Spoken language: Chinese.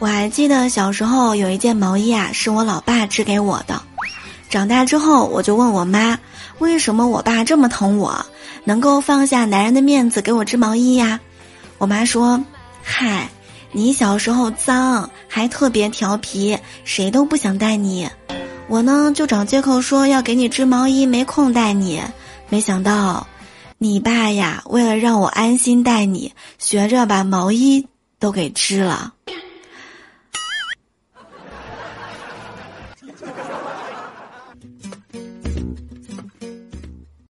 我还记得小时候有一件毛衣啊是我老爸织给我的。长大之后我就问我妈为什么我爸这么疼我能够放下男人的面子给我织毛衣呀？我妈说嗨你小时候脏还特别调皮谁都不想带你。我呢就找借口说要给你织毛衣没空带你。没想到你爸呀为了让我安心带你学着把毛衣都给织了。